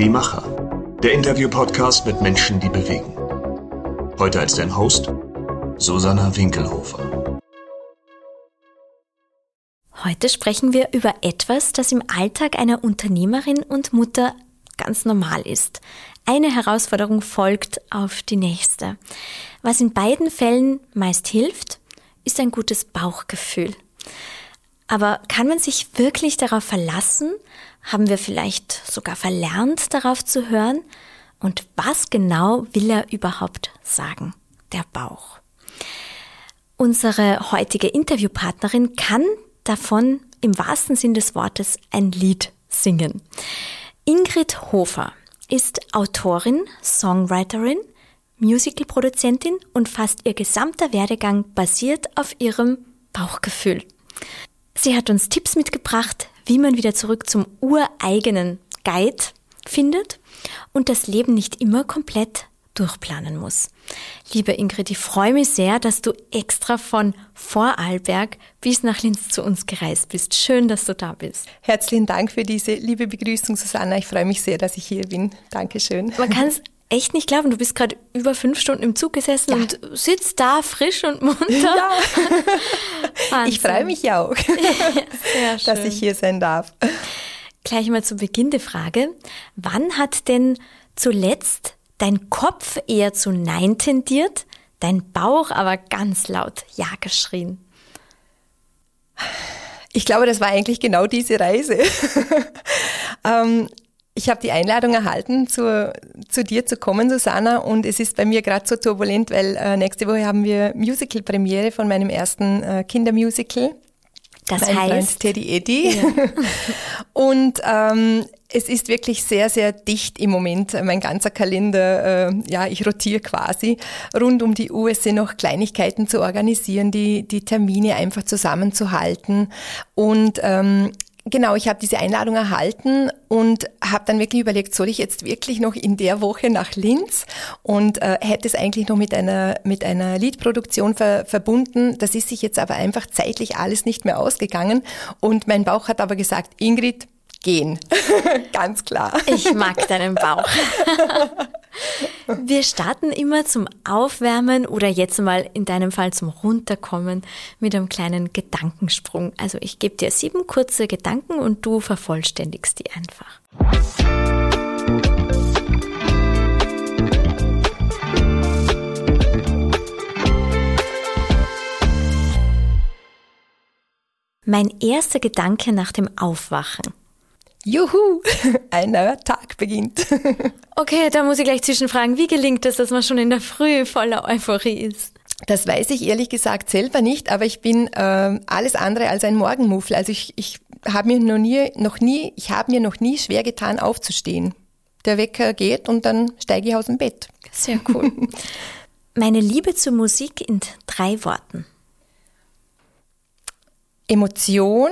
Die Macher. Der Interview-Podcast mit Menschen, die bewegen. Heute als dein Host Susanna Winkelhofer. Heute sprechen wir über etwas, das im Alltag einer Unternehmerin und Mutter ganz normal ist. Eine Herausforderung folgt auf die nächste. Was in beiden Fällen meist hilft, ist ein gutes Bauchgefühl. Aber kann man sich wirklich darauf verlassen? Haben wir vielleicht sogar verlernt, darauf zu hören? Und was genau will er überhaupt sagen? Der Bauch. Unsere heutige Interviewpartnerin kann davon im wahrsten Sinn des Wortes ein Lied singen. Ingrid Hofer ist Autorin, Songwriterin, Musicalproduzentin und fast ihr gesamter Werdegang basiert auf ihrem Bauchgefühl. Sie hat uns Tipps mitgebracht, wie man wieder zurück zum ureigenen Guide findet und das Leben nicht immer komplett durchplanen muss. Liebe Ingrid, ich freue mich sehr, dass du extra von Vorarlberg bis nach Linz zu uns gereist bist. Schön, dass du da bist. Herzlichen Dank für diese liebe Begrüßung, Susanna. Ich freue mich sehr, dass ich hier bin. Dankeschön. Man kann es echt nicht glauben. Du bist gerade über fünf Stunden im Zug gesessen ja. und sitzt da frisch und munter. Ja. ich freue mich auch, ja, dass ich hier sein darf. Gleich mal zu Beginn der Frage. Wann hat denn zuletzt dein Kopf eher zu Nein tendiert, dein Bauch aber ganz laut Ja geschrien? Ich glaube, das war eigentlich genau diese Reise. ähm, ich habe die Einladung erhalten, zu, zu dir zu kommen, Susanna, und es ist bei mir gerade so turbulent, weil äh, nächste Woche haben wir Musical-Premiere von meinem ersten äh, Kindermusical. Das mein heißt Freund Teddy Eddy. Ja. und ähm, es ist wirklich sehr, sehr dicht im Moment. Mein ganzer Kalender, äh, ja, ich rotiere quasi rund um die Uhr. Sind noch Kleinigkeiten zu organisieren, die, die Termine einfach zusammenzuhalten. Und ähm, Genau, ich habe diese Einladung erhalten und habe dann wirklich überlegt, soll ich jetzt wirklich noch in der Woche nach Linz und äh, hätte es eigentlich noch mit einer mit einer Liedproduktion ver verbunden. Das ist sich jetzt aber einfach zeitlich alles nicht mehr ausgegangen und mein Bauch hat aber gesagt, Ingrid, gehen. Ganz klar. Ich mag deinen Bauch. Wir starten immer zum Aufwärmen oder jetzt mal in deinem Fall zum Runterkommen mit einem kleinen Gedankensprung. Also ich gebe dir sieben kurze Gedanken und du vervollständigst die einfach. Mein erster Gedanke nach dem Aufwachen. Juhu, ein neuer Tag beginnt. okay, da muss ich gleich zwischenfragen, wie gelingt es, dass man schon in der Früh voller Euphorie ist? Das weiß ich ehrlich gesagt selber nicht, aber ich bin äh, alles andere als ein Morgenmuffel. Also ich, ich habe mir noch nie, noch nie, ich habe mir noch nie schwer getan, aufzustehen. Der Wecker geht und dann steige ich aus dem Bett. Sehr cool. Meine Liebe zur Musik in drei Worten. Emotion,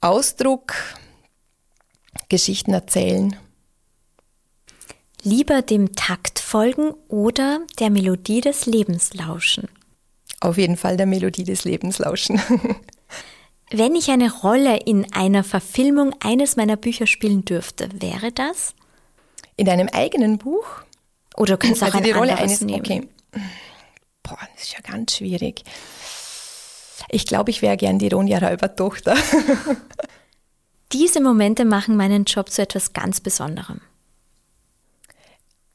Ausdruck, Geschichten erzählen. Lieber dem Takt folgen oder der Melodie des Lebens lauschen? Auf jeden Fall der Melodie des Lebens lauschen. Wenn ich eine Rolle in einer Verfilmung eines meiner Bücher spielen dürfte, wäre das? In einem eigenen Buch? Oder kannst du auch also die Rolle eines nehmen? Okay. Boah, das ist ja ganz schwierig. Ich glaube, ich wäre gern die Ronja Räuber-Tochter. Diese Momente machen meinen Job zu etwas ganz Besonderem.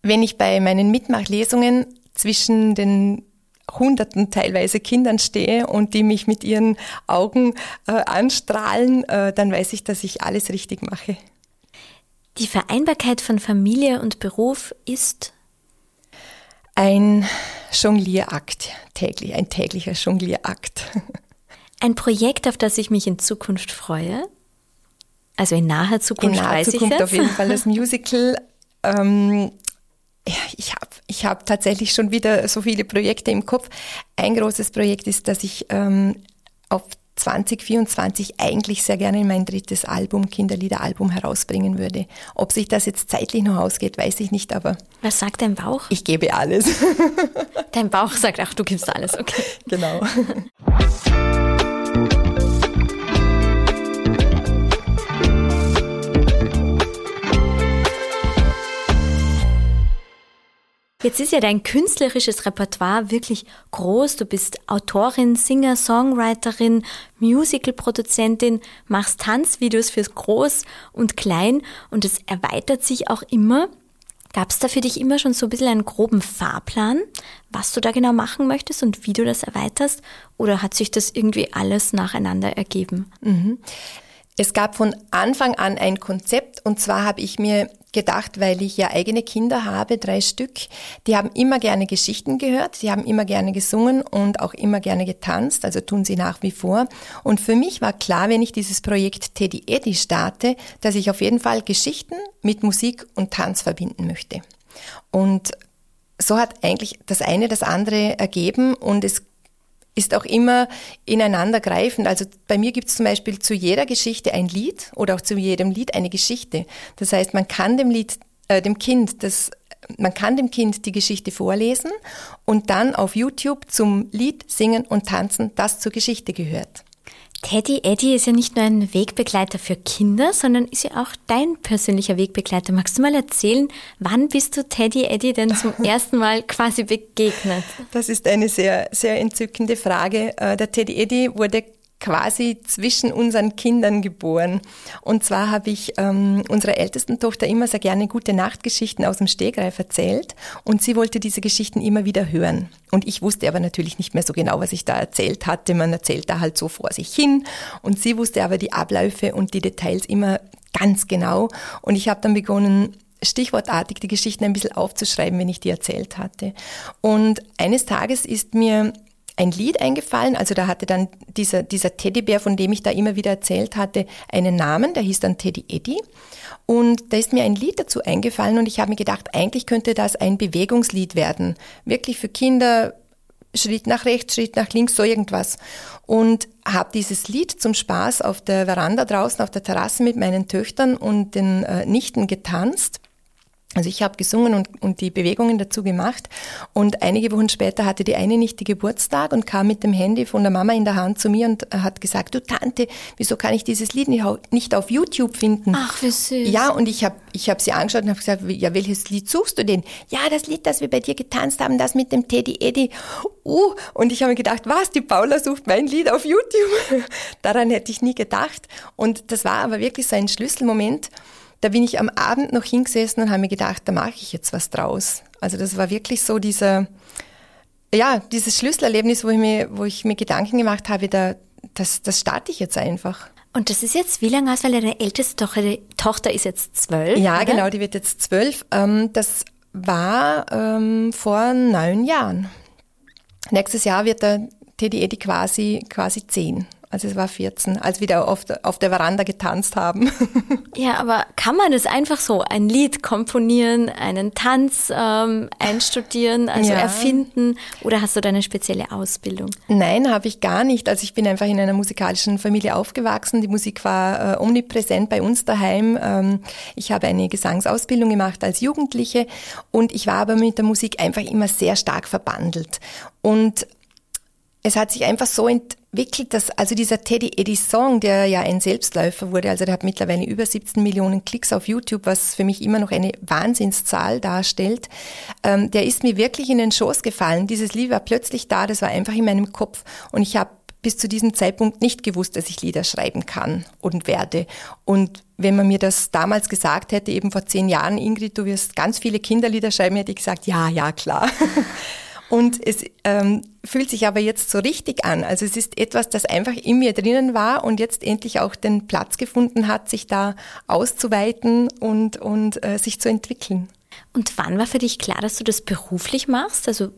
Wenn ich bei meinen Mitmachlesungen zwischen den hunderten teilweise Kindern stehe und die mich mit ihren Augen äh, anstrahlen, äh, dann weiß ich, dass ich alles richtig mache. Die Vereinbarkeit von Familie und Beruf ist ein Jonglierakt täglich, ein täglicher Jonglierakt. Ein Projekt, auf das ich mich in Zukunft freue? Also in naher Zukunft in naher Zukunft ich auf jeden Fall das Musical. Ähm, ja, ich habe ich hab tatsächlich schon wieder so viele Projekte im Kopf. Ein großes Projekt ist, dass ich ähm, auf 2024 eigentlich sehr gerne mein drittes Album, Kinderliederalbum, herausbringen würde. Ob sich das jetzt zeitlich noch ausgeht, weiß ich nicht, aber. Was sagt dein Bauch? Ich gebe alles. Dein Bauch sagt, ach, du gibst alles, okay. Genau. Jetzt ist ja dein künstlerisches Repertoire wirklich groß. Du bist Autorin, Singer, Songwriterin, Musicalproduzentin, machst Tanzvideos fürs Groß und Klein und es erweitert sich auch immer. Gab es da für dich immer schon so ein bisschen einen groben Fahrplan, was du da genau machen möchtest und wie du das erweiterst? Oder hat sich das irgendwie alles nacheinander ergeben? Mhm. Es gab von Anfang an ein Konzept und zwar habe ich mir gedacht, weil ich ja eigene Kinder habe, drei Stück, die haben immer gerne Geschichten gehört, sie haben immer gerne gesungen und auch immer gerne getanzt, also tun sie nach wie vor. Und für mich war klar, wenn ich dieses Projekt Teddy Eddy starte, dass ich auf jeden Fall Geschichten mit Musik und Tanz verbinden möchte. Und so hat eigentlich das eine das andere ergeben und es ist auch immer ineinandergreifend. Also bei mir gibt es zum Beispiel zu jeder Geschichte ein Lied oder auch zu jedem Lied eine Geschichte. Das heißt, man kann dem Lied, äh, dem Kind das man kann dem Kind die Geschichte vorlesen und dann auf YouTube zum Lied singen und tanzen, das zur Geschichte gehört. Teddy Eddie ist ja nicht nur ein Wegbegleiter für Kinder, sondern ist ja auch dein persönlicher Wegbegleiter. Magst du mal erzählen, wann bist du Teddy Eddie denn zum ersten Mal quasi begegnet? Das ist eine sehr, sehr entzückende Frage. Äh, der Teddy Eddie wurde quasi zwischen unseren Kindern geboren. Und zwar habe ich ähm, unserer ältesten Tochter immer sehr gerne gute Nachtgeschichten aus dem Stegreif erzählt und sie wollte diese Geschichten immer wieder hören. Und ich wusste aber natürlich nicht mehr so genau, was ich da erzählt hatte. Man erzählt da halt so vor sich hin und sie wusste aber die Abläufe und die Details immer ganz genau. Und ich habe dann begonnen, stichwortartig die Geschichten ein bisschen aufzuschreiben, wenn ich die erzählt hatte. Und eines Tages ist mir ein Lied eingefallen. Also da hatte dann dieser, dieser Teddybär, von dem ich da immer wieder erzählt hatte, einen Namen, der hieß dann Teddy Eddie. Und da ist mir ein Lied dazu eingefallen und ich habe mir gedacht, eigentlich könnte das ein Bewegungslied werden. Wirklich für Kinder, Schritt nach rechts, Schritt nach links, so irgendwas. Und habe dieses Lied zum Spaß auf der Veranda draußen auf der Terrasse mit meinen Töchtern und den äh, Nichten getanzt. Also ich habe gesungen und, und die Bewegungen dazu gemacht und einige Wochen später hatte die eine nicht die Geburtstag und kam mit dem Handy von der Mama in der Hand zu mir und hat gesagt, du Tante, wieso kann ich dieses Lied nicht auf YouTube finden? Ach, wie süß. Ja, und ich habe ich hab sie angeschaut und habe gesagt, ja, welches Lied suchst du denn? Ja, das Lied, das wir bei dir getanzt haben, das mit dem Teddy Eddy. Uh, und ich habe mir gedacht, was, die Paula sucht mein Lied auf YouTube? Daran hätte ich nie gedacht. Und das war aber wirklich so ein Schlüsselmoment, da bin ich am Abend noch hingesessen und habe mir gedacht, da mache ich jetzt was draus. Also das war wirklich so dieser, ja, dieses Schlüsselerlebnis, wo ich mir, wo ich mir Gedanken gemacht habe, da, das, das starte ich jetzt einfach. Und das ist jetzt wie lange aus, weil deine älteste Tochter, Tochter ist jetzt zwölf? Ja, oder? genau, die wird jetzt zwölf. Ähm, das war ähm, vor neun Jahren. Nächstes Jahr wird der Teddy Eddy quasi, quasi zehn. Also es war 14, als wir da auf der, auf der Veranda getanzt haben. Ja, aber kann man das einfach so, ein Lied komponieren, einen Tanz ähm, einstudieren, also ja. erfinden oder hast du da eine spezielle Ausbildung? Nein, habe ich gar nicht. Also ich bin einfach in einer musikalischen Familie aufgewachsen. Die Musik war äh, omnipräsent bei uns daheim. Ähm, ich habe eine Gesangsausbildung gemacht als Jugendliche und ich war aber mit der Musik einfach immer sehr stark verbandelt. Und es hat sich einfach so entwickelt, dass also dieser Teddy Eddie Song, der ja ein Selbstläufer wurde, also der hat mittlerweile über 17 Millionen Klicks auf YouTube, was für mich immer noch eine Wahnsinnszahl darstellt, ähm, der ist mir wirklich in den Schoß gefallen. Dieses Lied war plötzlich da, das war einfach in meinem Kopf und ich habe bis zu diesem Zeitpunkt nicht gewusst, dass ich Lieder schreiben kann und werde. Und wenn man mir das damals gesagt hätte, eben vor zehn Jahren, Ingrid, du wirst ganz viele Kinderlieder schreiben, hätte ich gesagt, ja, ja, klar. Und es ähm, fühlt sich aber jetzt so richtig an. Also es ist etwas, das einfach in mir drinnen war und jetzt endlich auch den Platz gefunden hat, sich da auszuweiten und, und äh, sich zu entwickeln. Und wann war für dich klar, dass du das beruflich machst? Also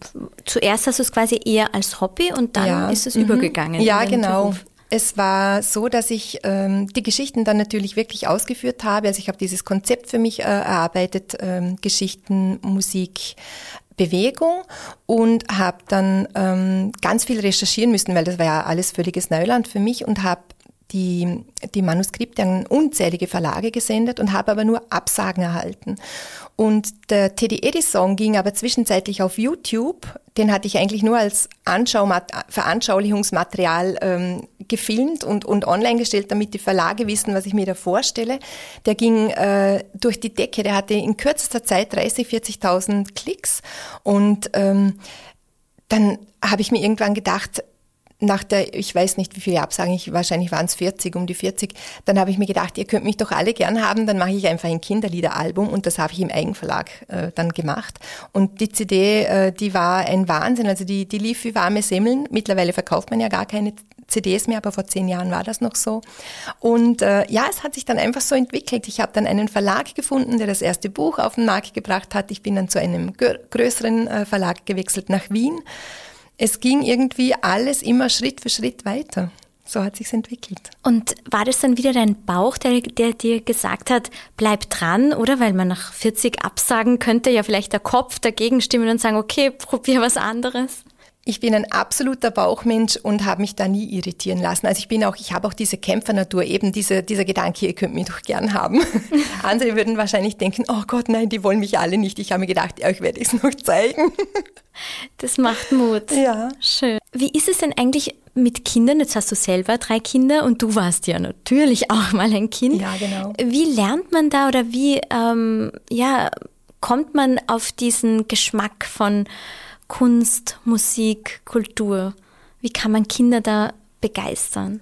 zuerst hast du es quasi eher als Hobby und dann ja. ist es mhm. übergegangen. Ja, genau. Beruf. Es war so, dass ich ähm, die Geschichten dann natürlich wirklich ausgeführt habe. Also ich habe dieses Konzept für mich äh, erarbeitet, ähm, Geschichten, Musik, Bewegung und habe dann ähm, ganz viel recherchieren müssen, weil das war ja alles völliges Neuland für mich und habe die, die Manuskripte an unzählige Verlage gesendet und habe aber nur Absagen erhalten. Und der Teddy Eddy Song ging aber zwischenzeitlich auf YouTube. Den hatte ich eigentlich nur als Anschaumat Veranschaulichungsmaterial ähm, gefilmt und, und online gestellt, damit die Verlage wissen, was ich mir da vorstelle. Der ging äh, durch die Decke, der hatte in kürzester Zeit 30, 40.000 Klicks und ähm, dann habe ich mir irgendwann gedacht, nach der, ich weiß nicht, wie viele Absagen, ich, wahrscheinlich waren es 40, um die 40, dann habe ich mir gedacht, ihr könnt mich doch alle gern haben, dann mache ich einfach ein Kinderliederalbum und das habe ich im Eigenverlag äh, dann gemacht. Und die CD, äh, die war ein Wahnsinn, also die, die lief wie warme Semmeln. Mittlerweile verkauft man ja gar keine CDs mehr, aber vor zehn Jahren war das noch so. Und äh, ja, es hat sich dann einfach so entwickelt. Ich habe dann einen Verlag gefunden, der das erste Buch auf den Markt gebracht hat. Ich bin dann zu einem größeren äh, Verlag gewechselt nach Wien es ging irgendwie alles immer Schritt für Schritt weiter. So hat sich's entwickelt. Und war das dann wieder dein Bauch, der, der dir gesagt hat, bleib dran, oder? Weil man nach 40 Absagen könnte ja vielleicht der Kopf dagegen stimmen und sagen, okay, probier was anderes. Ich bin ein absoluter Bauchmensch und habe mich da nie irritieren lassen. Also ich bin auch, ich habe auch diese Kämpfernatur, eben diese, dieser Gedanke, ihr könnt mich doch gern haben. Andere würden wahrscheinlich denken, oh Gott, nein, die wollen mich alle nicht. Ich habe mir gedacht, euch werde ich es noch zeigen. Das macht Mut. Ja. Schön. Wie ist es denn eigentlich mit Kindern? Jetzt hast du selber drei Kinder und du warst ja natürlich auch mal ein Kind. Ja, genau. Wie lernt man da oder wie, ähm, ja, kommt man auf diesen Geschmack von Kunst, Musik, Kultur? Wie kann man Kinder da begeistern?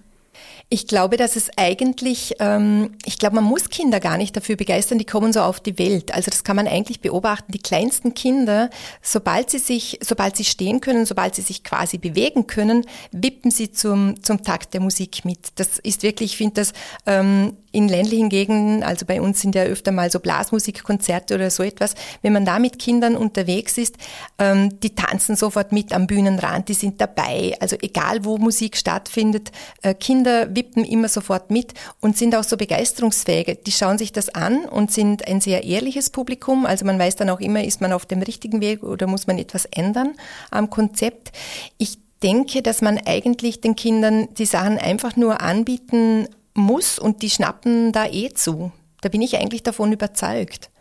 Ich glaube, dass es eigentlich, ähm, ich glaube, man muss Kinder gar nicht dafür begeistern, die kommen so auf die Welt. Also das kann man eigentlich beobachten. Die kleinsten Kinder, sobald sie sich, sobald sie stehen können, sobald sie sich quasi bewegen können, wippen sie zum, zum Takt der Musik mit. Das ist wirklich, ich finde das ähm, in ländlichen Gegenden, also bei uns sind ja öfter mal so Blasmusikkonzerte oder so etwas, wenn man da mit Kindern unterwegs ist, ähm, die tanzen sofort mit am Bühnenrand, die sind dabei. Also egal wo Musik stattfindet, äh, Kinder wippen immer sofort mit und sind auch so begeisterungsfähig. Die schauen sich das an und sind ein sehr ehrliches Publikum. Also man weiß dann auch immer, ist man auf dem richtigen Weg oder muss man etwas ändern am Konzept. Ich denke, dass man eigentlich den Kindern die Sachen einfach nur anbieten muss und die schnappen da eh zu. Da bin ich eigentlich davon überzeugt.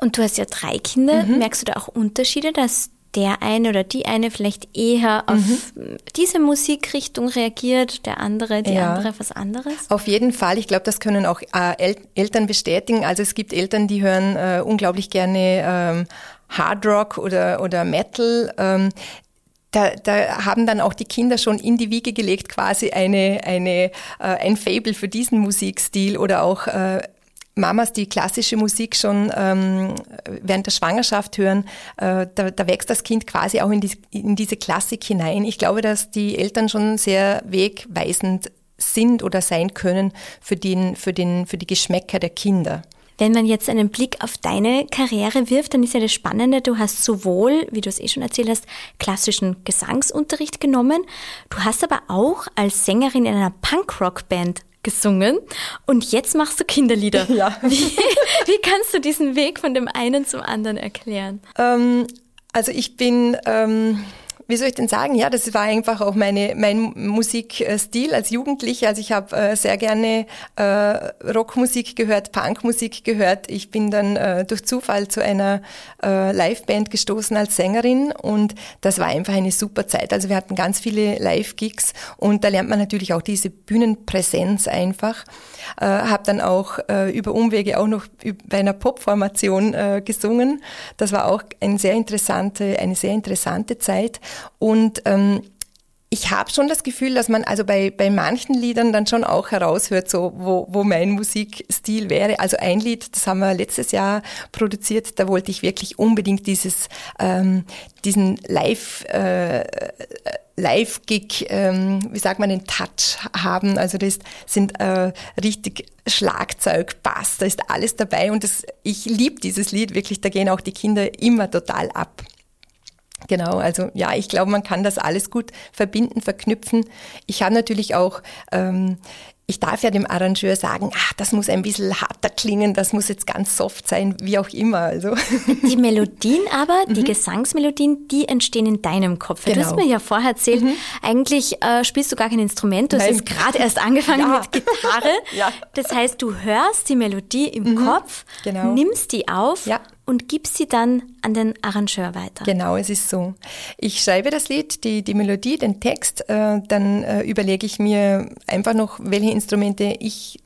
Und du hast ja drei Kinder. Mhm. Merkst du da auch Unterschiede, dass der eine oder die eine vielleicht eher auf mhm. diese Musikrichtung reagiert, der andere, die ja. andere was anderes? Auf jeden Fall. Ich glaube, das können auch äh, El Eltern bestätigen. Also es gibt Eltern, die hören äh, unglaublich gerne ähm, Hard Rock oder, oder Metal. Ähm, da, da haben dann auch die Kinder schon in die Wiege gelegt quasi eine, eine, äh, ein Fable für diesen Musikstil oder auch äh, Mamas, die klassische Musik schon ähm, während der Schwangerschaft hören, äh, da, da wächst das Kind quasi auch in, die, in diese Klassik hinein. Ich glaube, dass die Eltern schon sehr wegweisend sind oder sein können für, den, für, den, für die Geschmäcker der Kinder. Wenn man jetzt einen Blick auf deine Karriere wirft, dann ist ja das Spannende, du hast sowohl, wie du es eh schon erzählt hast, klassischen Gesangsunterricht genommen, du hast aber auch als Sängerin in einer Punkrock-Band gesungen und jetzt machst du Kinderlieder. Ja. Wie, wie kannst du diesen Weg von dem einen zum anderen erklären? Ähm, also ich bin... Ähm wie soll ich denn sagen? Ja, das war einfach auch meine, mein Musikstil als Jugendliche. Also ich habe äh, sehr gerne äh, Rockmusik gehört, Punkmusik gehört. Ich bin dann äh, durch Zufall zu einer äh, Liveband gestoßen als Sängerin und das war einfach eine super Zeit. Also wir hatten ganz viele Live-Gigs und da lernt man natürlich auch diese Bühnenpräsenz einfach. Äh, habe dann auch äh, über Umwege auch noch bei einer Popformation äh, gesungen. Das war auch eine sehr interessante, eine sehr interessante Zeit. Und ähm, ich habe schon das Gefühl, dass man also bei, bei manchen Liedern dann schon auch heraushört, so wo, wo mein Musikstil wäre. Also ein Lied, das haben wir letztes Jahr produziert, da wollte ich wirklich unbedingt dieses ähm, diesen Live äh, Live-Gig, ähm, wie sagt man, den Touch haben. Also das sind äh, richtig Schlagzeug, Bass, da ist alles dabei und das, ich liebe dieses Lied wirklich, da gehen auch die Kinder immer total ab. Genau, also ja, ich glaube, man kann das alles gut verbinden, verknüpfen. Ich habe natürlich auch ähm, ich darf ja dem Arrangeur sagen, ach, das muss ein bisschen harter klingen, das muss jetzt ganz soft sein, wie auch immer. Also. Die Melodien aber, die mhm. Gesangsmelodien, die entstehen in deinem Kopf. Genau. Du hast mir ja vorher erzählt, mhm. eigentlich äh, spielst du gar kein Instrument, du hast jetzt gerade erst angefangen ja. mit Gitarre. ja. Das heißt, du hörst die Melodie im mhm. Kopf, genau. nimmst die auf ja und gibst sie dann an den Arrangeur weiter. Genau, es ist so. Ich schreibe das Lied, die, die Melodie, den Text, äh, dann äh, überlege ich mir einfach noch, welche Instrumente ich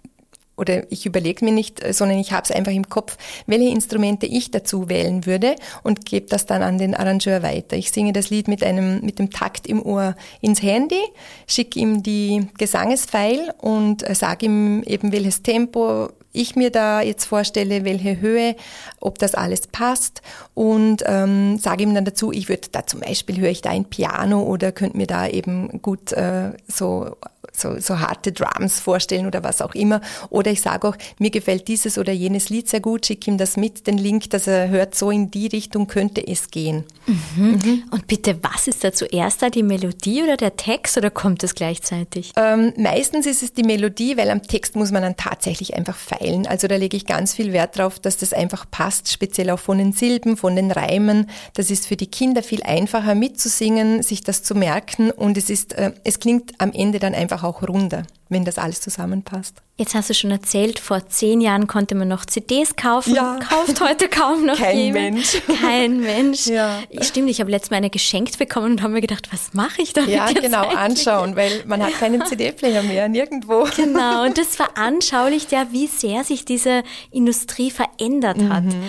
oder ich überlege mir nicht, äh, sondern ich habe es einfach im Kopf, welche Instrumente ich dazu wählen würde und gebe das dann an den Arrangeur weiter. Ich singe das Lied mit einem mit dem Takt im Ohr ins Handy, schicke ihm die Gesangesfeil und äh, sage ihm eben welches Tempo ich mir da jetzt vorstelle, welche Höhe, ob das alles passt. Und ähm, sage ihm dann dazu, ich würde da zum Beispiel höre ich da ein Piano oder könnte mir da eben gut äh, so so, so harte Drums vorstellen oder was auch immer. Oder ich sage auch, mir gefällt dieses oder jenes Lied sehr gut, schicke ihm das mit, den Link, dass er hört, so in die Richtung könnte es gehen. Mhm. Mhm. Und bitte, was ist da zuerst da, die Melodie oder der Text oder kommt es gleichzeitig? Ähm, meistens ist es die Melodie, weil am Text muss man dann tatsächlich einfach feilen. Also da lege ich ganz viel Wert drauf, dass das einfach passt, speziell auch von den Silben, von den Reimen. Das ist für die Kinder viel einfacher mitzusingen, sich das zu merken und es ist, äh, es klingt am Ende dann einfach auch auch runder, wenn das alles zusammenpasst. Jetzt hast du schon erzählt, vor zehn Jahren konnte man noch CDs kaufen. Ja. Kauft heute kaum noch Kein jemand. Mensch. Kein Mensch. Ja. Stimmt, ich habe letztes Mal eine geschenkt bekommen und habe mir gedacht, was mache ich damit Ja, genau, eigentlich? anschauen, weil man hat keinen CD-Player mehr, nirgendwo. Genau, und das veranschaulicht ja, wie sehr sich diese Industrie verändert hat. Mhm.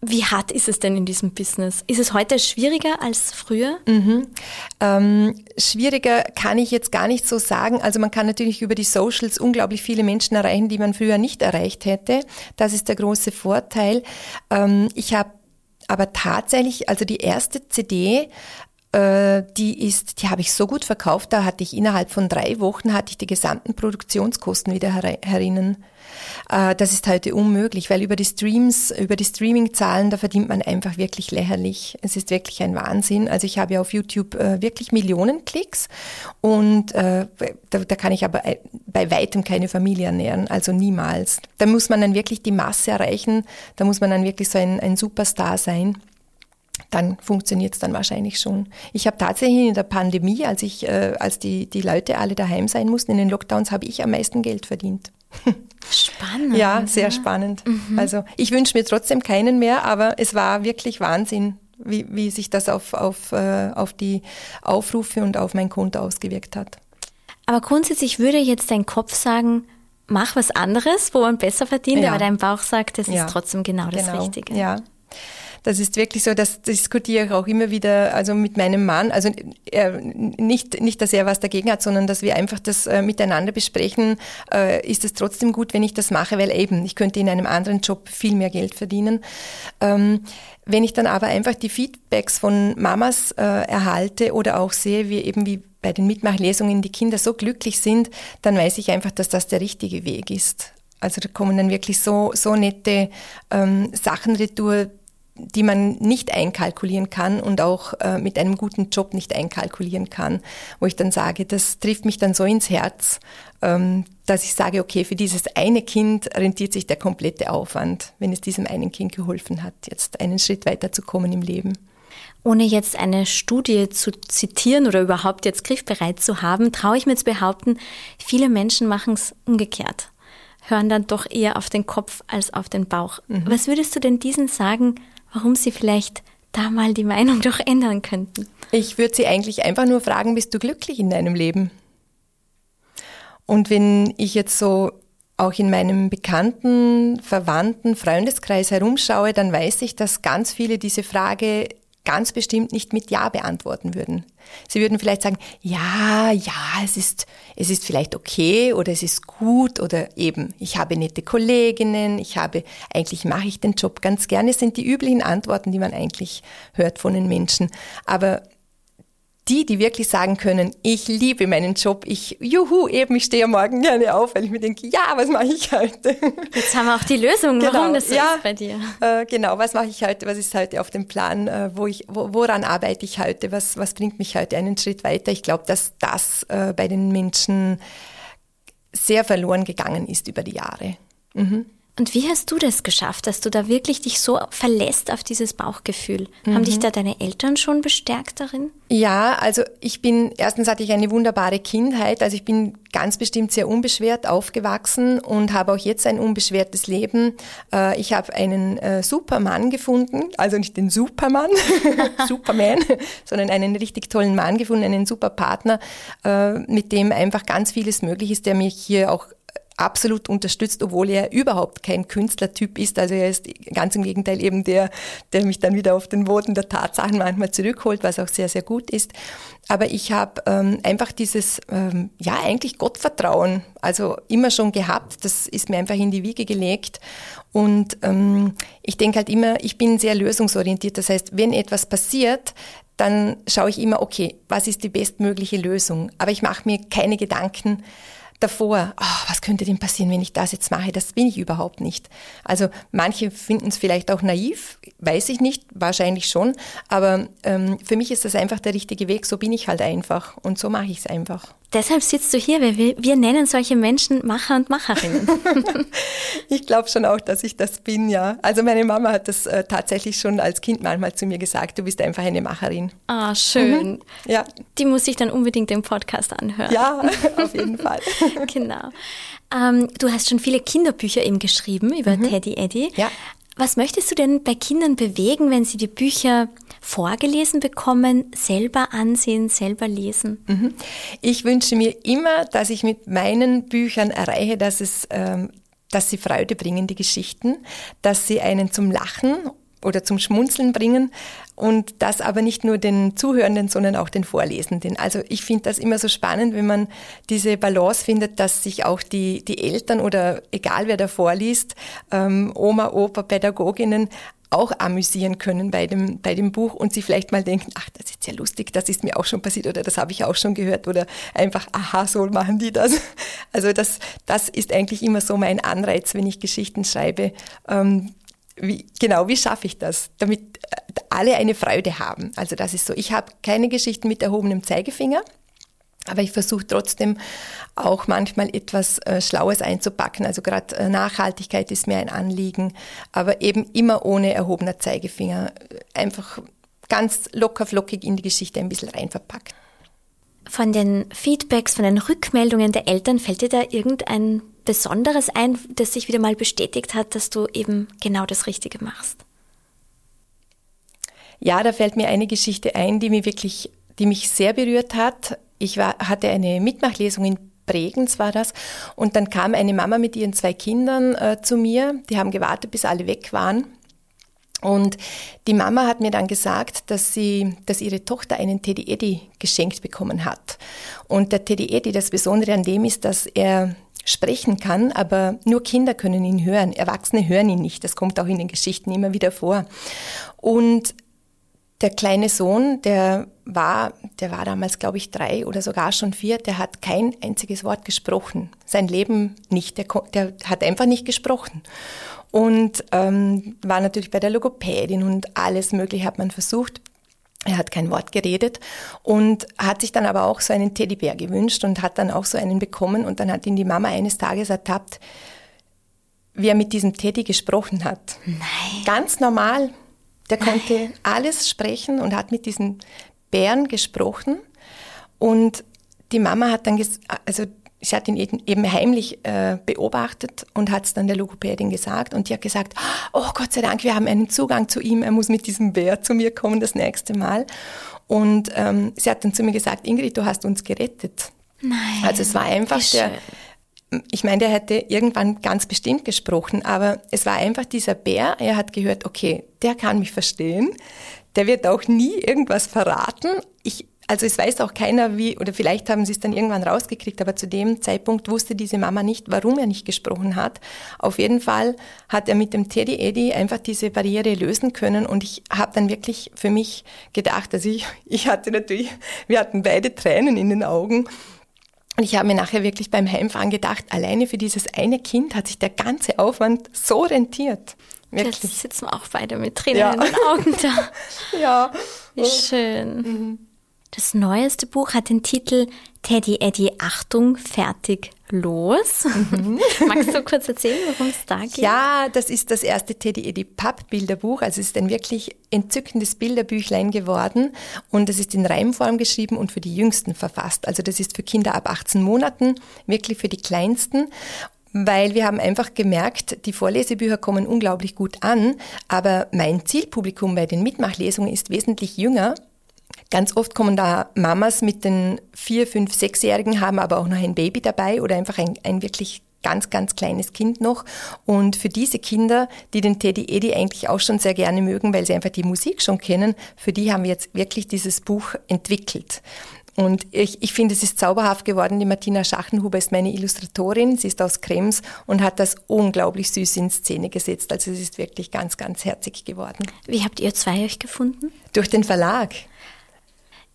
Wie hart ist es denn in diesem Business? Ist es heute schwieriger als früher? Ähm, schwieriger kann ich jetzt gar nicht so sagen. Also man kann natürlich über die Socials unglaublich viele Menschen erreichen, die man früher nicht erreicht hätte. Das ist der große Vorteil. Ähm, ich habe aber tatsächlich, also die erste CD, äh, die ist, die habe ich so gut verkauft, da hatte ich innerhalb von drei Wochen hatte ich die gesamten Produktionskosten wieder her herinnen. Äh, das ist heute unmöglich, weil über die Streams, über die Streaming-Zahlen, da verdient man einfach wirklich lächerlich. Es ist wirklich ein Wahnsinn. Also ich habe ja auf YouTube äh, wirklich Millionen Klicks und da, da kann ich aber bei weitem keine Familie ernähren, also niemals. Da muss man dann wirklich die Masse erreichen, da muss man dann wirklich so ein, ein Superstar sein dann funktioniert es dann wahrscheinlich schon. Ich habe tatsächlich in der Pandemie, als ich, äh, als die, die Leute alle daheim sein mussten, in den Lockdowns, habe ich am meisten Geld verdient. Spannend. Ja, sehr spannend. Also ich wünsche mir trotzdem keinen mehr, aber es war wirklich Wahnsinn, wie, wie sich das auf, auf, äh, auf die Aufrufe und auf mein Konto ausgewirkt hat. Aber grundsätzlich würde jetzt dein Kopf sagen, mach was anderes, wo man besser verdient, Ja. aber dein Bauch sagt, das Ja. ist trotzdem genau das Richtige. Ja. Das ist wirklich so, das diskutiere ich auch immer wieder, also mit meinem Mann, also er, nicht, nicht, dass er was dagegen hat, sondern dass wir einfach das äh, miteinander besprechen, äh, ist es trotzdem gut, wenn ich das mache, weil eben, ich könnte in einem anderen Job viel mehr Geld verdienen. Ähm, wenn ich dann aber einfach die Feedbacks von Mamas äh, erhalte oder auch sehe, wie eben wie bei den Mitmachlesungen die Kinder so glücklich sind, dann weiß ich einfach, dass das der richtige Weg ist. Also da kommen dann wirklich so, so nette ähm, Sachen retour, die man nicht einkalkulieren kann und auch äh, mit einem guten Job nicht einkalkulieren kann, wo ich dann sage, das trifft mich dann so ins Herz, ähm, dass ich sage, okay, für dieses eine Kind rentiert sich der komplette Aufwand, wenn es diesem einen Kind geholfen hat, jetzt einen Schritt weiterzukommen im Leben. Ohne jetzt eine Studie zu zitieren oder überhaupt jetzt griffbereit zu haben, traue ich mir zu behaupten, viele Menschen machen es umgekehrt, hören dann doch eher auf den Kopf als auf den Bauch. Was würdest du denn diesen sagen, warum sie vielleicht da mal die Meinung doch ändern könnten? Ich würde sie eigentlich einfach nur fragen, bist du glücklich in deinem Leben? Und wenn ich jetzt so auch in meinem bekannten, verwandten Freundeskreis herumschaue, dann weiß ich, dass ganz viele diese Frage ganz bestimmt nicht mit Ja beantworten würden. Sie würden vielleicht sagen, ja, ja, es ist, es ist vielleicht okay oder es ist gut oder eben, ich habe nette Kolleginnen, ich habe, eigentlich mache ich den Job ganz gerne. Es sind die üblichen Antworten, die man eigentlich hört von den Menschen. Aber die, die wirklich sagen können, ich liebe meinen Job, ich, juhu, eben, ich stehe morgen gerne auf, weil ich mir denke, ja, was mache ich heute? Jetzt haben wir auch die Lösung, warum Genau, das so ja. ist bei dir. Äh, genau, was mache ich heute, was ist heute auf dem Plan, äh, wo ich, wo, woran arbeite ich heute, was, was bringt mich heute einen Schritt weiter? Ich glaube, dass das äh, bei den Menschen sehr verloren gegangen ist über die Jahre. Und wie hast du das geschafft, dass du da wirklich dich so verlässt auf dieses Bauchgefühl? Mhm. Haben dich da deine Eltern schon bestärkt darin? Ja, also ich bin, erstens hatte ich eine wunderbare Kindheit, also ich bin ganz bestimmt sehr unbeschwert aufgewachsen und habe auch jetzt ein unbeschwertes Leben. Äh, ich habe einen äh, Supermann gefunden, also nicht den Supermann, Superman, sondern einen richtig tollen Mann gefunden, einen super Partner, äh, mit dem einfach ganz vieles möglich ist, der mich hier auch absolut unterstützt, obwohl er überhaupt kein Künstlertyp ist. Also er ist ganz im Gegenteil eben der, der mich dann wieder auf den Boden der Tatsachen manchmal zurückholt, was auch sehr, sehr gut ist. Aber ich habe ähm, einfach dieses, ähm, ja, eigentlich Gottvertrauen, also immer schon gehabt. Das ist mir einfach in die Wiege gelegt. Und ähm, ich denke halt immer, ich bin sehr lösungsorientiert. Das heißt, wenn etwas passiert, dann schaue ich immer, okay, was ist die bestmögliche Lösung? Aber ich mache mir keine Gedanken, davor, oh, was könnte denn passieren, wenn ich das jetzt mache? Das bin ich überhaupt nicht. Also manche finden es vielleicht auch naiv, weiß ich nicht, wahrscheinlich schon, aber ähm, für mich ist das einfach der richtige Weg, so bin ich halt einfach und so mache ich es einfach. Deshalb sitzt du hier, weil wir, wir nennen solche Menschen Macher und Macherinnen. ich glaube schon auch, dass ich das bin, ja. Also meine Mama hat das äh, tatsächlich schon als Kind manchmal zu mir gesagt, du bist einfach eine Macherin. Ah, schön. Mhm. Ja. Die muss ich dann unbedingt im Podcast anhören. Ja, auf jeden Fall. genau. Ähm, du hast schon viele Kinderbücher eben geschrieben über mhm. Teddy Eddie. Ja. Was möchtest du denn bei Kindern bewegen, wenn sie die Bücher vorgelesen bekommen, selber ansehen, selber lesen? Mhm. Ich wünsche mir immer, dass ich mit meinen Büchern erreiche, dass es ähm, dass sie Freude bringen, die Geschichten, dass sie einen zum Lachen oder zum Schmunzeln bringen und das aber nicht nur den Zuhörenden, sondern auch den Vorlesenden. Also ich finde das immer so spannend, wenn man diese Balance findet, dass sich auch die, die Eltern oder egal wer da vorliest, ähm, Oma, Opa, Pädagoginnen auch amüsieren können bei dem, bei dem Buch und sie vielleicht mal denken, ach, das ist ja lustig, das ist mir auch schon passiert oder das habe ich auch schon gehört oder einfach, aha, so machen die das. Also das, das ist eigentlich immer so mein Anreiz, wenn ich Geschichten schreibe, ähm, wie, genau, wie schaffe ich das, damit äh, alle eine Freude haben? Also das ist so. Ich habe keine Geschichten mit erhobenem Zeigefinger. Aber ich versuche trotzdem auch manchmal etwas äh, Schlaues einzupacken. Also gerade äh, Nachhaltigkeit ist mir ein Anliegen, aber eben immer ohne erhobener Zeigefinger. Einfach ganz locker flockig in die Geschichte ein bisschen rein verpackt. Von den Feedbacks, von den Rückmeldungen der Eltern, fällt dir da irgendein Besonderes ein, das sich wieder mal bestätigt hat, dass du eben genau das Richtige machst? Ja, da fällt mir eine Geschichte ein, die mich wirklich, die mich sehr berührt hat. Ich war, hatte eine Mitmachlesung in Bregenz war das. Und dann kam eine Mama mit ihren zwei Kindern äh, zu mir. Die haben gewartet, bis alle weg waren. Und die Mama hat mir dann gesagt, dass sie, dass ihre Tochter einen Teddy Eddy geschenkt bekommen hat. Und der Teddy Eddy, das Besondere an dem ist, dass er sprechen kann, aber nur Kinder können ihn hören. Erwachsene hören ihn nicht. Das kommt auch in den Geschichten immer wieder vor. Und der kleine Sohn, der war, der war damals, glaube ich, drei oder sogar schon vier, der hat kein einziges Wort gesprochen. Sein Leben nicht. Der, der hat einfach nicht gesprochen. Und ähm, war natürlich bei der Logopädin und alles Mögliche hat man versucht. Er hat kein Wort geredet und hat sich dann aber auch so einen Teddybär gewünscht und hat dann auch so einen bekommen und dann hat ihn die Mama eines Tages ertappt, wie er mit diesem Teddy gesprochen hat. Nein. Ganz normal. Der konnte Nein. alles sprechen und hat mit diesem Bären gesprochen und die Mama hat dann, also sie hat ihn eben heimlich äh, beobachtet und hat es dann der Logopädin gesagt und die hat gesagt, oh Gott sei Dank, wir haben einen Zugang zu ihm, er muss mit diesem Bär zu mir kommen das nächste Mal. Und ähm, sie hat dann zu mir gesagt, Ingrid, du hast uns gerettet. Nein. Also es war einfach der, ich meine, der hätte irgendwann ganz bestimmt gesprochen, aber es war einfach dieser Bär, er hat gehört, okay, der kann mich verstehen, der wird auch nie irgendwas verraten. Ich also es weiß auch keiner, wie, oder vielleicht haben sie es dann irgendwann rausgekriegt, aber zu dem Zeitpunkt wusste diese Mama nicht, warum er nicht gesprochen hat. Auf jeden Fall hat er mit dem Teddy Eddy einfach diese Barriere lösen können und ich habe dann wirklich für mich gedacht, also ich, ich hatte natürlich, wir hatten beide Tränen in den Augen. Und ich habe mir nachher wirklich beim Heimfahren gedacht, alleine für dieses eine Kind hat sich der ganze Aufwand so rentiert. Wirklich. Jetzt sitzen wir auch beide mit Tränen ja. in den Augen da. ja. Wie schön. Mhm. Das neueste Buch hat den Titel Teddy Eddie Achtung, fertig, los. Mhm. Magst du kurz erzählen, worum es da geht? Ja, das ist das erste Teddy Eddie Papp-Bilderbuch. Also es ist ein wirklich entzückendes Bilderbüchlein geworden und es ist in Reimform geschrieben und für die Jüngsten verfasst. Also das ist für Kinder ab 18 Monaten, wirklich für die Kleinsten weil wir haben einfach gemerkt, die Vorlesebücher kommen unglaublich gut an, aber mein Zielpublikum bei den Mitmachlesungen ist wesentlich jünger Ganz oft kommen da Mamas mit den vier, fünf, sechsjährigen, haben aber auch noch ein Baby dabei oder einfach ein, ein wirklich ganz, ganz kleines Kind noch. Und für diese Kinder, die den Teddy Eddy eigentlich auch schon sehr gerne mögen, weil sie einfach die Musik schon kennen, für die haben wir jetzt wirklich dieses Buch entwickelt. Und ich, ich finde, es ist zauberhaft geworden. Die Martina Schachenhuber ist meine Illustratorin. Sie ist aus Krems und hat das unglaublich süß in Szene gesetzt. Also es ist wirklich ganz, ganz herzig geworden. Wie habt ihr zwei euch gefunden? Durch den Verlag.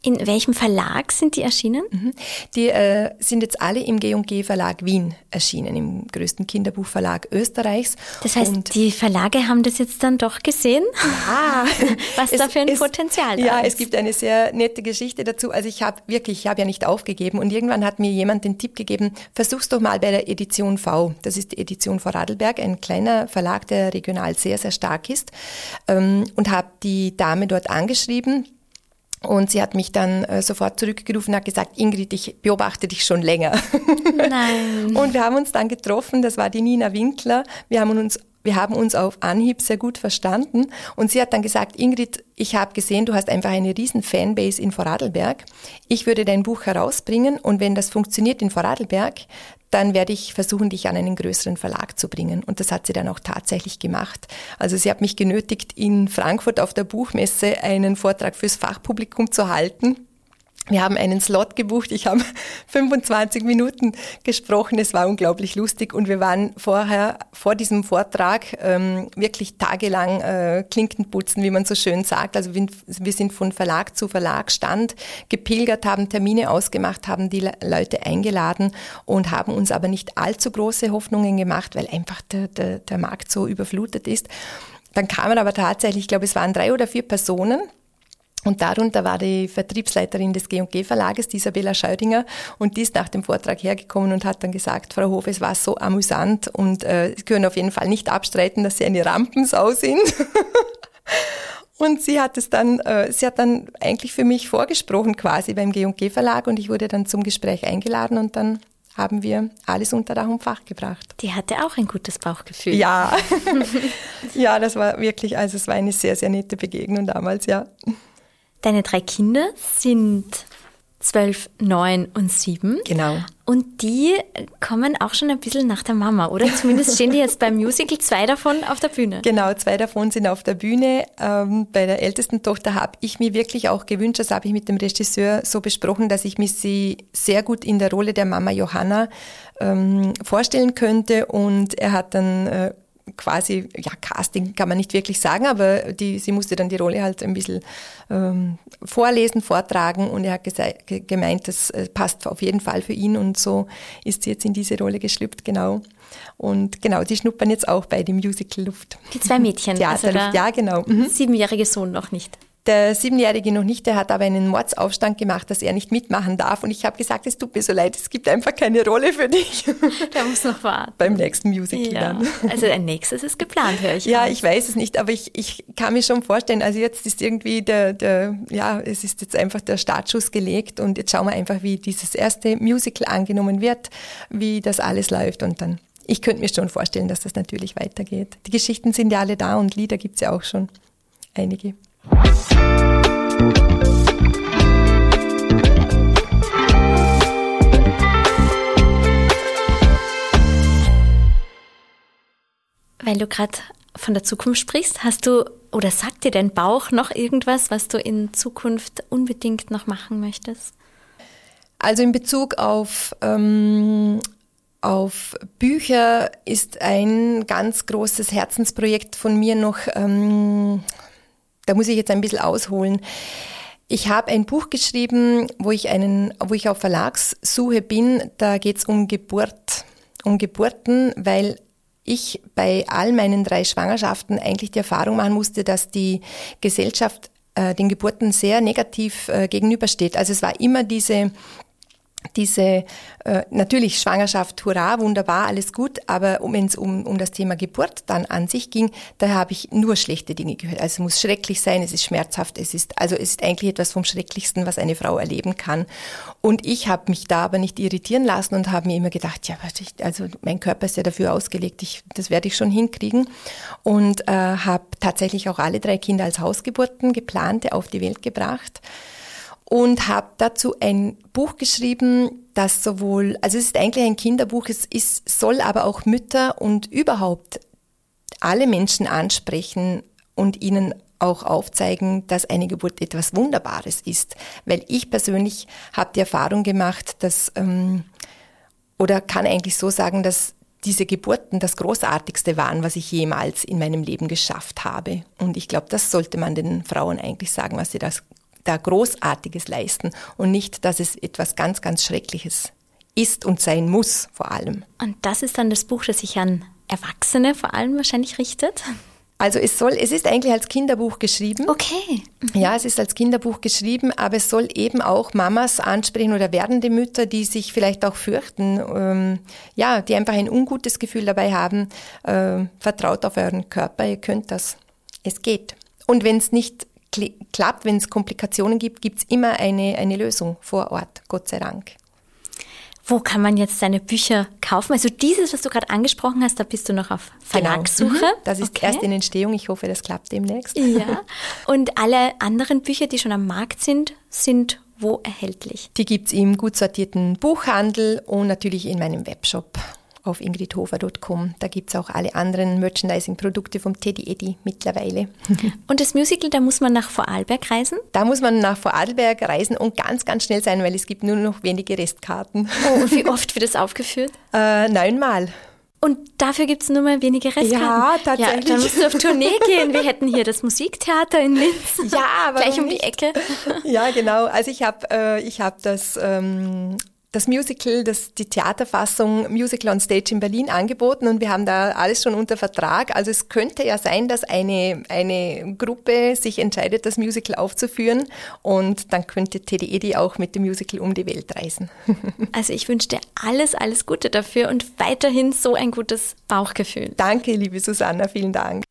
In welchem Verlag sind die erschienen? Mhm. Die äh, sind jetzt alle im G&G Verlag Wien erschienen, im größten Kinderbuchverlag Österreichs. Das heißt, Und die Verlage haben das jetzt dann doch gesehen? Ja. Was es, da für ein es, Potenzial da Ja, ist. es gibt eine sehr nette Geschichte dazu. Also ich habe wirklich, ich habe ja nicht aufgegeben und irgendwann hat mir jemand den Tipp gegeben, versuch's doch mal bei der Edition V. Das ist die Edition Vorarlberg, ein kleiner Verlag, der regional sehr, sehr stark ist. Ähm, und habe die Dame dort angeschrieben, und sie hat mich dann äh, sofort zurückgerufen und hat gesagt, Ingrid, ich beobachte dich schon länger. Nein. und wir haben uns dann getroffen, das war die Nina Winkler. Wir haben uns wir haben uns auf Anhieb sehr gut verstanden und sie hat dann gesagt, Ingrid, ich habe gesehen, du hast einfach eine riesen Fanbase in Vorarlberg. Ich würde dein Buch herausbringen und wenn das funktioniert in Vorarlberg, dann werde ich versuchen, dich an einen größeren Verlag zu bringen. Und das hat sie dann auch tatsächlich gemacht. Also sie hat mich genötigt, in Frankfurt auf der Buchmesse einen Vortrag fürs Fachpublikum zu halten. Wir haben einen Slot gebucht. Ich habe 25 Minuten gesprochen. Es war unglaublich lustig und wir waren vorher vor diesem Vortrag ähm, wirklich tagelang äh, Klinkenputzen, wie man so schön sagt. Also wir, wir sind von Verlag zu Verlag stand, gepilgert, haben Termine ausgemacht, haben die Leute eingeladen und haben uns aber nicht allzu große Hoffnungen gemacht, weil einfach der, der, der Markt so überflutet ist. Dann kamen aber tatsächlich, ich glaube, es waren drei oder vier Personen und darunter war die Vertriebsleiterin des G&G Verlages, die Isabella Scheudinger, und die ist nach dem Vortrag hergekommen und hat dann gesagt, Frau Hof, es war so amüsant und äh, Sie können auf jeden Fall nicht abstreiten, dass Sie eine Rampensau sind. und sie hat es dann, äh, sie hat dann eigentlich für mich vorgesprochen quasi beim G&G Verlag und ich wurde dann zum Gespräch eingeladen und dann haben wir alles unter Dach und Fach gebracht. Die hatte auch ein gutes Bauchgefühl. Ja, ja, das war wirklich, also es war eine sehr, sehr nette Begegnung damals, ja. Deine drei Kinder sind zwölf, neun und sieben. Genau. Und die kommen auch schon ein bisschen nach der Mama, oder? Zumindest stehen die jetzt beim Musical, zwei davon auf der Bühne. Genau, zwei davon sind auf der Bühne. Ähm, bei der ältesten Tochter habe ich mir wirklich auch gewünscht, das habe ich mit dem Regisseur so besprochen, dass ich mich sie sehr gut in der Rolle der Mama Johanna ähm, vorstellen könnte. Und er hat dann äh, quasi, ja, Casting kann man nicht wirklich sagen, aber die, sie musste dann die Rolle halt ein bisschen ähm, vorlesen, vortragen und er hat gemeint, das äh, passt auf jeden Fall für ihn und so ist sie jetzt in diese Rolle geschlüpft, genau. Und genau, die schnuppern jetzt auch bei dem Musical Luft. Die zwei Mädchen. Theater, also ja, genau. Mhm. Siebenjährige Sohn noch nicht. Der Siebenjährige noch nicht, der hat aber einen Mordsaufstand gemacht, dass er nicht mitmachen darf. Und ich habe gesagt, es tut mir so leid, es gibt einfach keine Rolle für dich. Der muss noch warten. Beim nächsten Musical ja. dann. Also ein nächstes ist geplant, höre ich. Ja, ich weiß es nicht, aber ich, ich kann mir schon vorstellen, also jetzt ist irgendwie der, der, ja, es ist jetzt einfach der Startschuss gelegt und jetzt schauen wir einfach, wie dieses erste Musical angenommen wird, wie das alles läuft und dann ich könnte mir schon vorstellen, dass das natürlich weitergeht. Die Geschichten sind ja alle da und Lieder gibt es ja auch schon einige. Weil du gerade von der Zukunft sprichst, hast du oder sagt dir dein Bauch noch irgendwas, was du in Zukunft unbedingt noch machen möchtest? Also in Bezug auf, ähm, auf Bücher ist ein ganz großes Herzensprojekt von mir noch ähm, da muss ich jetzt ein bisschen ausholen. Ich habe ein Buch geschrieben, wo ich einen, wo ich auf Verlagssuche bin. Da geht es um Geburt, um Geburten, weil ich bei all meinen drei Schwangerschaften eigentlich die Erfahrung machen musste, dass die Gesellschaft äh, den Geburten sehr negativ äh, gegenübersteht. Also es war immer diese diese äh, natürlich Schwangerschaft, hurra, wunderbar, alles gut, aber wenn es um, um das Thema Geburt dann an sich ging, da habe ich nur schlechte Dinge gehört. Also es muss schrecklich sein, es ist schmerzhaft, es ist also es ist eigentlich etwas vom Schrecklichsten, was eine Frau erleben kann. Und ich habe mich da aber nicht irritieren lassen und habe mir immer gedacht, ja, also mein Körper ist ja dafür ausgelegt, ich, das werde ich schon hinkriegen und äh, habe tatsächlich auch alle drei Kinder als Hausgeburten geplante auf die Welt gebracht und habe dazu ein Buch geschrieben, das sowohl, also es ist eigentlich ein Kinderbuch, es ist, soll aber auch Mütter und überhaupt alle Menschen ansprechen und ihnen auch aufzeigen, dass eine Geburt etwas Wunderbares ist. Weil ich persönlich habe die Erfahrung gemacht, dass, ähm, oder kann eigentlich so sagen, dass diese Geburten das Großartigste waren, was ich jemals in meinem Leben geschafft habe. Und ich glaube, das sollte man den Frauen eigentlich sagen, was sie das da Großartiges leisten und nicht, dass es etwas ganz, ganz Schreckliches ist und sein muss vor allem. Und das ist dann das Buch, das sich an Erwachsene vor allem wahrscheinlich richtet? Also es soll, es ist eigentlich als Kinderbuch geschrieben. Okay. Mhm. Ja, es ist als Kinderbuch geschrieben, aber es soll eben auch Mamas ansprechen oder werdende Mütter, die sich vielleicht auch fürchten, ähm, ja, die einfach ein ungutes Gefühl dabei haben. Äh, vertraut auf euren Körper, ihr könnt das. Es geht. Und wenn es nicht klappt, wenn es Komplikationen gibt, gibt es immer eine, eine Lösung vor Ort, Gott sei Dank. Wo kann man jetzt deine Bücher kaufen? Also dieses, was du gerade angesprochen hast, da bist du noch auf genau. Verlagssuche. Genau. Das ist okay. erst in Entstehung. Ich hoffe, das klappt demnächst. Ja. Und alle anderen Bücher, die schon am Markt sind, sind wo erhältlich? Die gibt es im gut sortierten Buchhandel und natürlich in meinem Webshop auf ingridhofer.com. Da gibt es auch alle anderen Merchandising-Produkte vom Teddy Eddy mittlerweile. Und das Musical, da muss man nach Vorarlberg reisen? Da muss man nach Vorarlberg reisen und ganz, ganz schnell sein, weil es gibt nur noch wenige Restkarten. Oh, und wie oft wird es aufgeführt? Äh, neunmal. Und dafür gibt es nur mal wenige Restkarten. Ja, tatsächlich. Ja, dann musst du auf Tournee gehen. Wir hätten hier das Musiktheater in Linz. Ja, aber gleich um die Ecke. Ja, genau. Also ich habe äh, ich hab das ähm, das Musical, das, die Theaterfassung Musical on Stage in Berlin angeboten und wir haben da alles schon unter Vertrag. Also es könnte ja sein, dass eine, eine Gruppe sich entscheidet, das Musical aufzuführen und dann könnte Teddy Eddy auch mit dem Musical um die Welt reisen. Also ich wünsche dir alles, alles Gute dafür und weiterhin so ein gutes Bauchgefühl. Danke, liebe Susanna, vielen Dank.